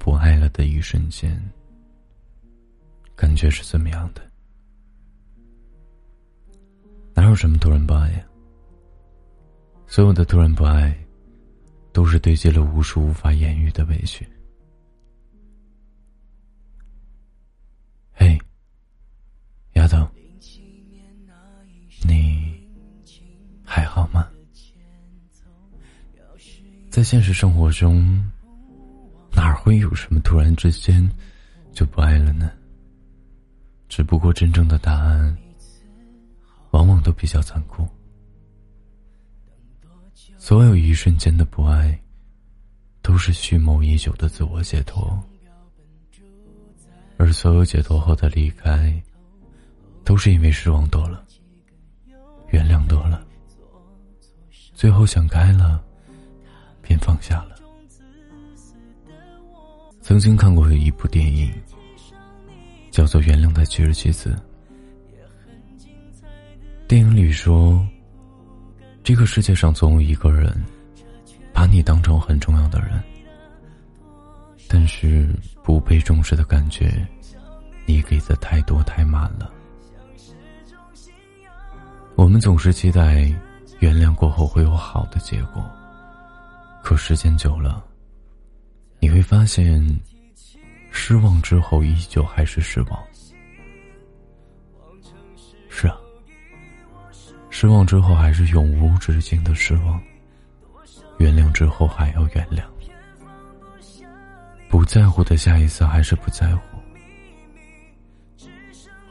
不爱了的一瞬间，感觉是怎么样的？哪有什么突然不爱呀？所有的突然不爱，都是堆积了无数无法言喻的委屈。嘿，丫头，你还好吗？在现实生活中。哪会有什么突然之间就不爱了呢？只不过真正的答案，往往都比较残酷。所有一瞬间的不爱，都是蓄谋已久的自我解脱，而所有解脱后的离开，都是因为失望多了，原谅多了，最后想开了，便放下了。曾经看过一部电影，叫做《原谅的七十七次》。电影里说，这个世界上总有一个人，把你当成很重要的人，但是不被重视的感觉，你给的太多太满了。我们总是期待原谅过后会有好的结果，可时间久了。你会发现，失望之后依旧还是失望。是啊，失望之后还是永无止境的失望。原谅之后还要原谅。不在乎的下一次还是不在乎。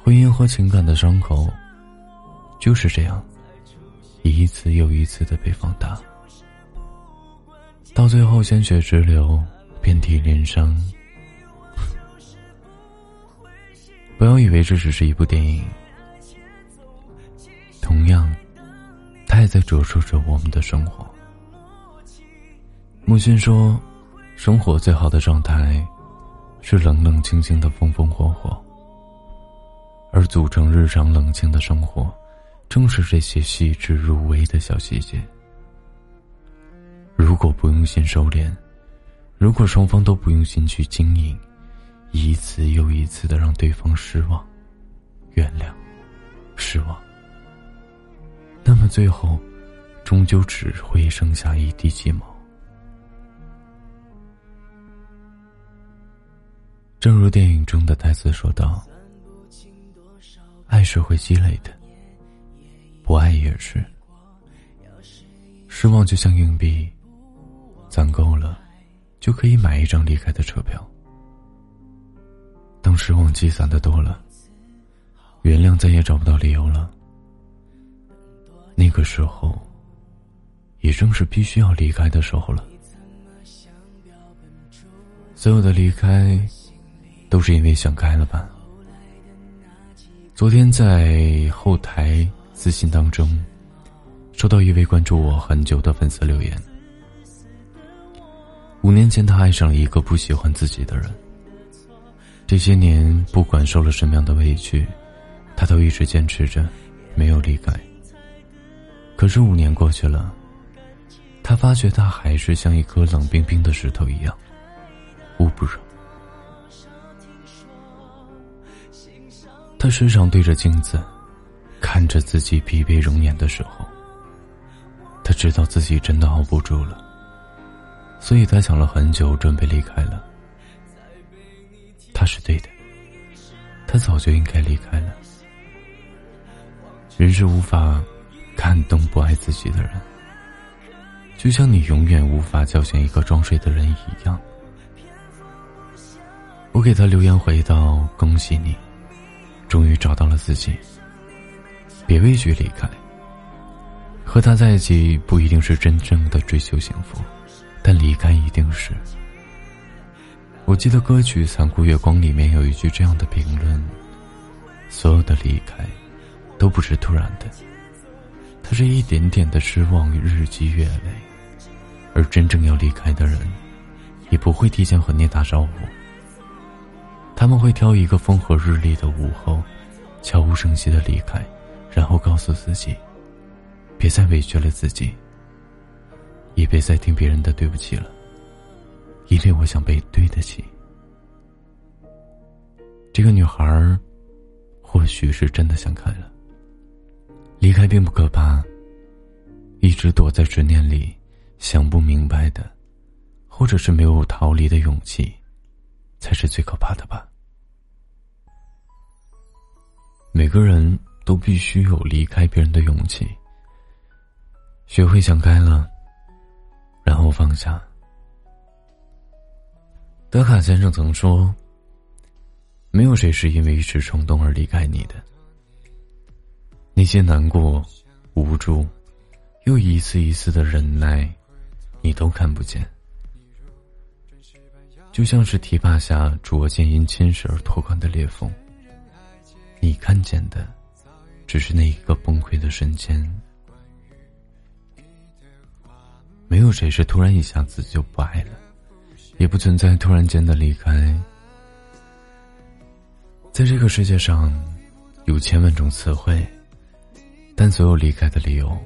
婚姻和情感的伤口，就是这样，一次又一次的被放大，到最后鲜血直流。遍体鳞伤，不要以为这只是一部电影。同样，它也在折射着我们的生活。木心说：“生活最好的状态，是冷冷清清的风风火火。而组成日常冷清的生活，正是这些细致入微的小细节。如果不用心收敛。”如果双方都不用心去经营，一次又一次的让对方失望、原谅、失望，那么最后，终究只会剩下一地鸡毛。正如电影中的台词说道：“爱是会积累的，不爱也是。失望就像硬币，攒够了。”就可以买一张离开的车票。当失望积攒的多了，原谅再也找不到理由了。那个时候，也正是必须要离开的时候了。所有的离开，都是因为想开了吧？昨天在后台私信当中，收到一位关注我很久的粉丝留言。五年前，他爱上了一个不喜欢自己的人。这些年，不管受了什么样的委屈，他都一直坚持着，没有离开。可是五年过去了，他发觉他还是像一颗冷冰冰的石头一样，捂不热。他时常对着镜子，看着自己疲惫容颜的时候，他知道自己真的熬不住了。所以他想了很久，准备离开了。他是对的，他早就应该离开了。人是无法感动不爱自己的人，就像你永远无法叫醒一个装睡的人一样。我给他留言回道：“恭喜你，终于找到了自己。别畏惧离开，和他在一起不一定是真正的追求幸福。”但离开一定是。我记得歌曲《残酷月光》里面有一句这样的评论：所有的离开，都不是突然的，它是一点点的失望日积月累，而真正要离开的人，也不会提前和你打招呼。他们会挑一个风和日丽的午后，悄无声息的离开，然后告诉自己，别再委屈了自己。也别再听别人的对不起了，因为我想被对得起。这个女孩，或许是真的想开了。离开并不可怕，一直躲在执念里，想不明白的，或者是没有逃离的勇气，才是最可怕的吧。每个人都必须有离开别人的勇气，学会想开了，然后放下。德卡先生曾说：“没有谁是因为一时冲动而离开你的。那些难过、无助，又一次一次的忍耐，你都看不见。就像是堤坝下逐渐因侵蚀而拓宽的裂缝，你看见的，只是那一个崩溃的瞬间。没有谁是突然一下子就不爱了。”也不存在突然间的离开。在这个世界上，有千万种词汇，但所有离开的理由，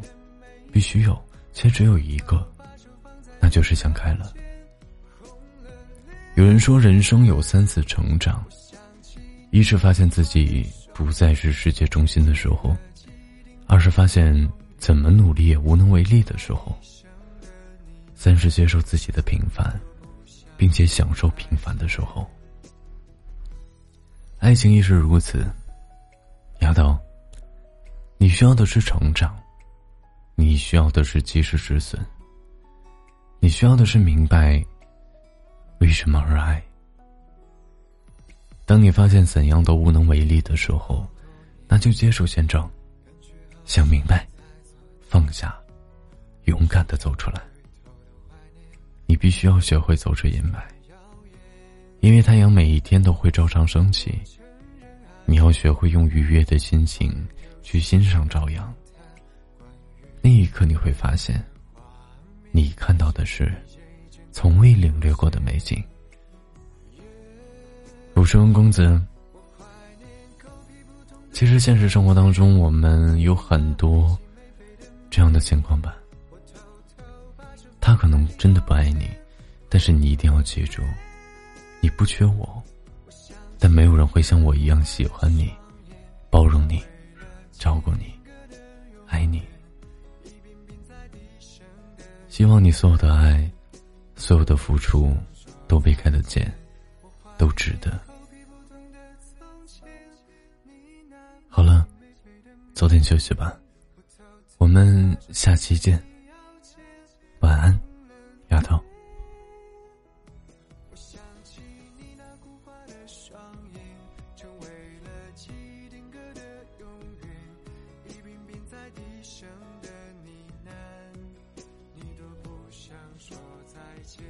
必须有，且只有一个，那就是想开了。有人说，人生有三次成长：一是发现自己不再是世界中心的时候；二是发现怎么努力也无能为力的时候；三是接受自己的平凡。并且享受平凡的时候，爱情亦是如此。丫头，你需要的是成长，你需要的是及时止损，你需要的是明白为什么而爱。当你发现怎样都无能为力的时候，那就接受现状，想明白，放下，勇敢的走出来。必须要学会走出阴霾，因为太阳每一天都会照常升起。你要学会用愉悦的心情去欣赏朝阳。那一刻你会发现，你看到的是从未领略过的美景。我是温公子。其实现实生活当中，我们有很多这样的情况吧。他可能真的不爱你，但是你一定要记住，你不缺我，但没有人会像我一样喜欢你、包容你、照顾你、爱你。希望你所有的爱、所有的付出都被看得见，都值得。好了，早点休息吧，我们下期见。晚安，丫头。我想起你那古怪的双眼，成为了记忆定格的永远。一遍遍在低声的呢喃，你都不想说再见。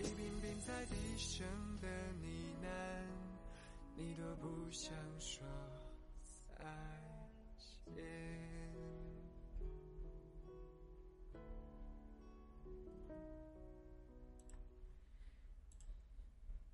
一遍遍在低声的呢喃，你都不想说再见。